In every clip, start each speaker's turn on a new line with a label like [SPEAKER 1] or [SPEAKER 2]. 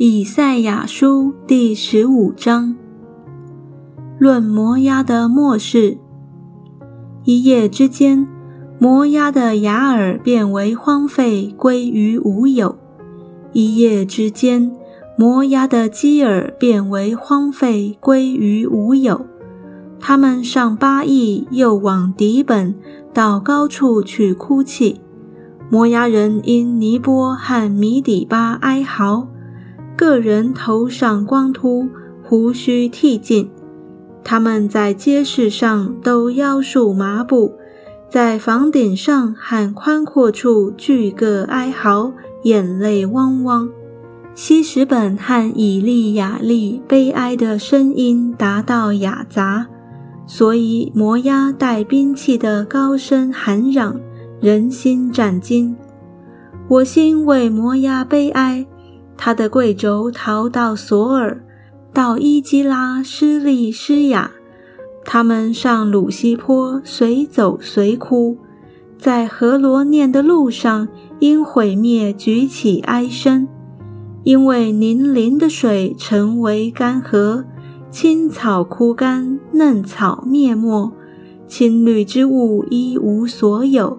[SPEAKER 1] 以赛亚书第十五章，论摩押的末世。一夜之间，摩押的雅尔变为荒废，归于无有；一夜之间，摩押的基尔变为荒废，归于无有。他们上巴邑，又往底本，到高处去哭泣。摩押人因尼波和米底巴哀嚎。个人头上光秃，胡须剃尽。他们在街市上都腰束麻布，在房顶上和宽阔处聚个哀嚎，眼泪汪汪。西什本和以利亚利悲哀的声音达到雅杂，所以摩押带兵器的高声喊嚷，人心战惊。我心为摩押悲哀。他的贵胄逃到索尔，到伊基拉、施利、施雅。他们上鲁西坡，随走随哭，在河罗念的路上，因毁灭举起哀声，因为凝林的水成为干涸，青草枯干，嫩草灭没，青绿之物一无所有，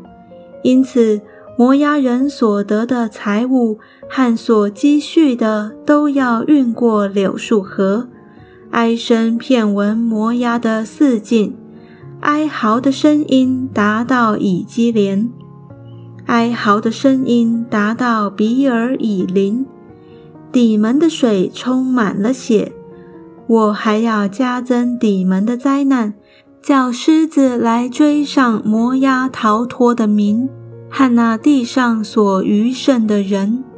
[SPEAKER 1] 因此。摩押人所得的财物和所积蓄的，都要运过柳树河。哀声遍闻摩押的四境，哀嚎的声音达到以基连，哀嚎的声音达到比尔以林。底门的水充满了血。我还要加增底门的灾难，叫狮子来追上摩押逃脱的民。和那地上所余剩的人。